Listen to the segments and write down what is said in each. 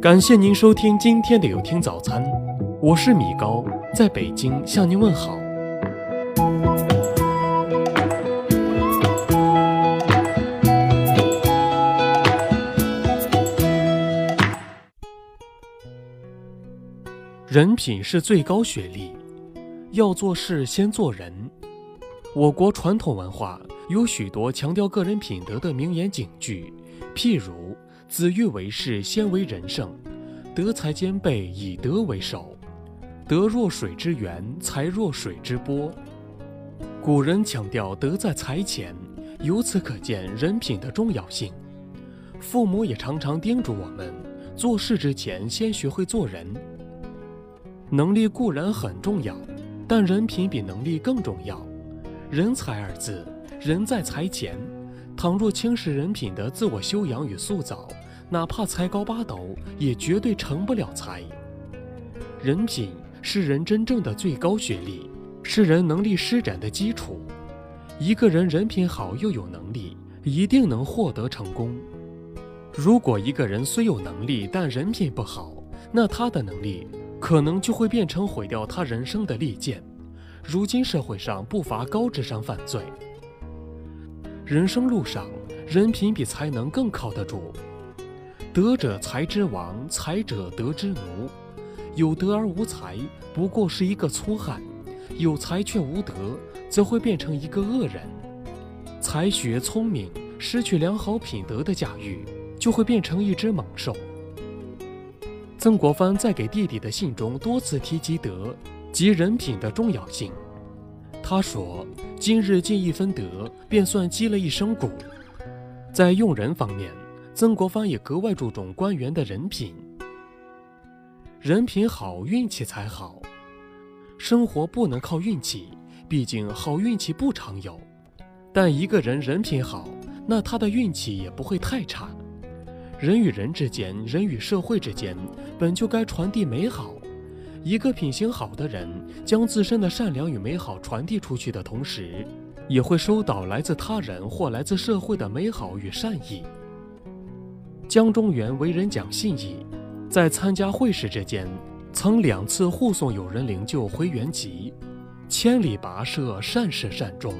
感谢您收听今天的有听早餐，我是米高，在北京向您问好。人品是最高学历，要做事先做人。我国传统文化有许多强调个人品德的名言警句，譬如“子欲为事，先为人圣；德才兼备，以德为首。德若水之源，才若水之波。”古人强调德在才前，由此可见人品的重要性。父母也常常叮嘱我们，做事之前先学会做人。能力固然很重要，但人品比能力更重要。人才二字，人在才前。倘若轻视人品的自我修养与塑造，哪怕才高八斗，也绝对成不了才。人品是人真正的最高学历，是人能力施展的基础。一个人人品好又有能力，一定能获得成功。如果一个人虽有能力，但人品不好，那他的能力可能就会变成毁掉他人生的利剑。如今社会上不乏高智商犯罪。人生路上，人品比才能更靠得住。德者才之王，才者德之奴。有德而无才，不过是一个粗汉；有才却无德，则会变成一个恶人。才学聪明，失去良好品德的驾驭，就会变成一只猛兽。曾国藩在给弟弟的信中多次提及德。及人品的重要性。他说：“今日尽一分德，便算积了一生谷。”在用人方面，曾国藩也格外注重官员的人品。人品好，运气才好。生活不能靠运气，毕竟好运气不常有。但一个人人品好，那他的运气也不会太差。人与人之间，人与社会之间，本就该传递美好。一个品行好的人，将自身的善良与美好传递出去的同时，也会收到来自他人或来自社会的美好与善意。江中源为人讲信义，在参加会试之间，曾两次护送友人灵柩回原籍，千里跋涉，善始善终。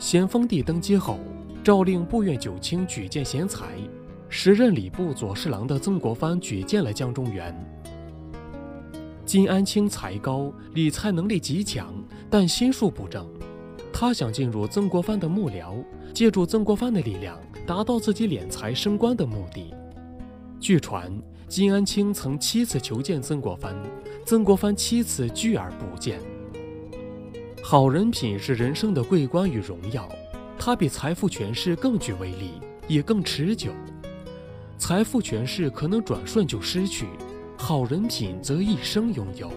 咸丰帝登基后，诏令部院九卿举荐贤才，时任礼部左侍郎的曾国藩举荐了江中源。金安清才高，理财能力极强，但心术不正。他想进入曾国藩的幕僚，借助曾国藩的力量，达到自己敛财升官的目的。据传，金安清曾七次求见曾国藩，曾国藩七次拒而不见。好人品是人生的桂冠与荣耀，它比财富权势更具威力，也更持久。财富权势可能转瞬就失去。好人品则一生拥有。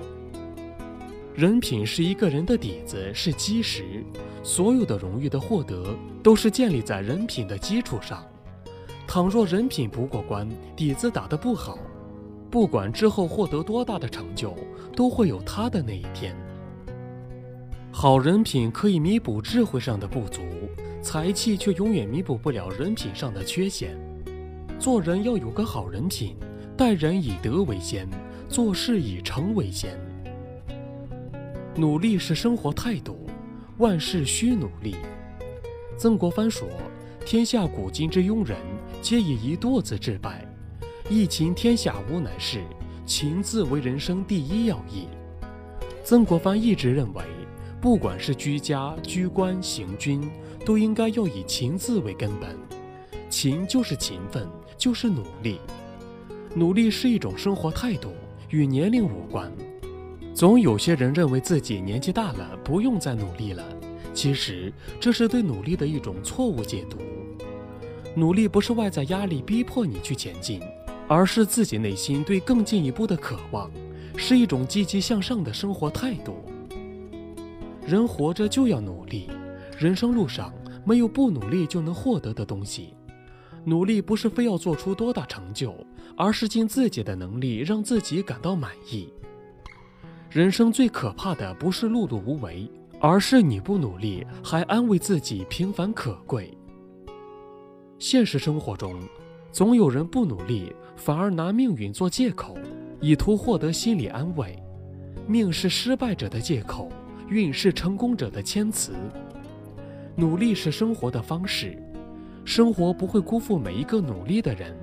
人品是一个人的底子，是基石。所有的荣誉的获得，都是建立在人品的基础上。倘若人品不过关，底子打得不好，不管之后获得多大的成就，都会有他的那一天。好人品可以弥补智慧上的不足，才气却永远弥补不了人品上的缺陷。做人要有个好人品。待人以德为先，做事以诚为先。努力是生活态度，万事需努力。曾国藩说：“天下古今之庸人，皆以一惰字致败。一勤天下无难事，勤字为人生第一要义。”曾国藩一直认为，不管是居家、居官、行军，都应该要以勤字为根本。勤就是勤奋，就是努力。努力是一种生活态度，与年龄无关。总有些人认为自己年纪大了，不用再努力了。其实这是对努力的一种错误解读。努力不是外在压力逼迫你去前进，而是自己内心对更进一步的渴望，是一种积极向上的生活态度。人活着就要努力，人生路上没有不努力就能获得的东西。努力不是非要做出多大成就。而是尽自己的能力，让自己感到满意。人生最可怕的不是碌碌无为，而是你不努力还安慰自己平凡可贵。现实生活中，总有人不努力，反而拿命运做借口，以图获得心理安慰。命是失败者的借口，运是成功者的谦词。努力是生活的方式，生活不会辜负每一个努力的人。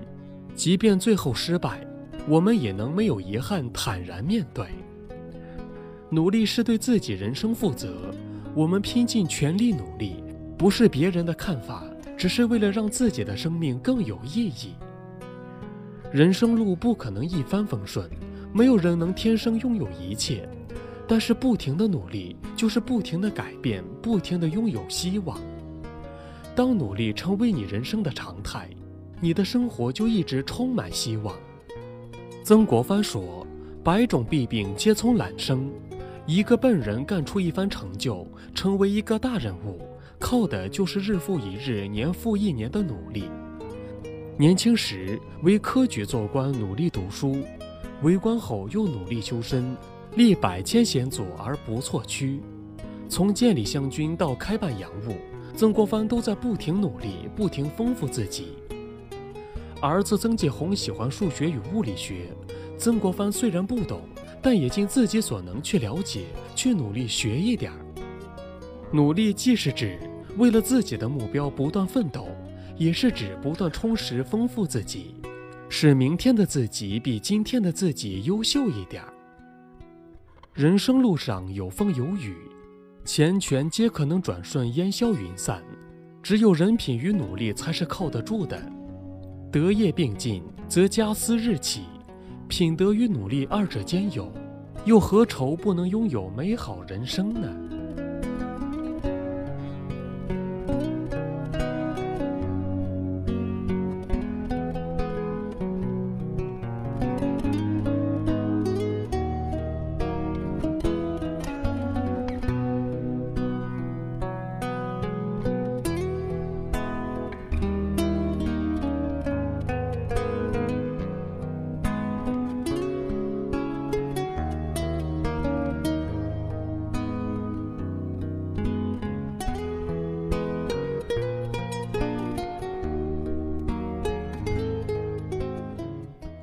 即便最后失败，我们也能没有遗憾，坦然面对。努力是对自己人生负责，我们拼尽全力努力，不是别人的看法。只是为了让自己的生命更有意义。人生路不可能一帆风顺，没有人能天生拥有一切。但是不停的努力，就是不停的改变，不停的拥有希望。当努力成为你人生的常态，你的生活就一直充满希望。曾国藩说：“百种弊病皆从懒生。”一个笨人干出一番成就，成为一个大人物。靠的就是日复一日、年复一年的努力。年轻时为科举做官努力读书，为官后又努力修身，历百千险阻而不错屈。从建立湘军到开办洋务，曾国藩都在不停努力、不停丰富自己。儿子曾纪红喜欢数学与物理学，曾国藩虽然不懂，但也尽自己所能去了解、去努力学一点儿。努力既是指。为了自己的目标不断奋斗，也是指不断充实丰富自己，使明天的自己比今天的自己优秀一点儿。人生路上有风有雨，钱权皆可能转瞬烟消云散，只有人品与努力才是靠得住的。德业并进，则家私日起；品德与努力二者兼有，又何愁不能拥有美好人生呢？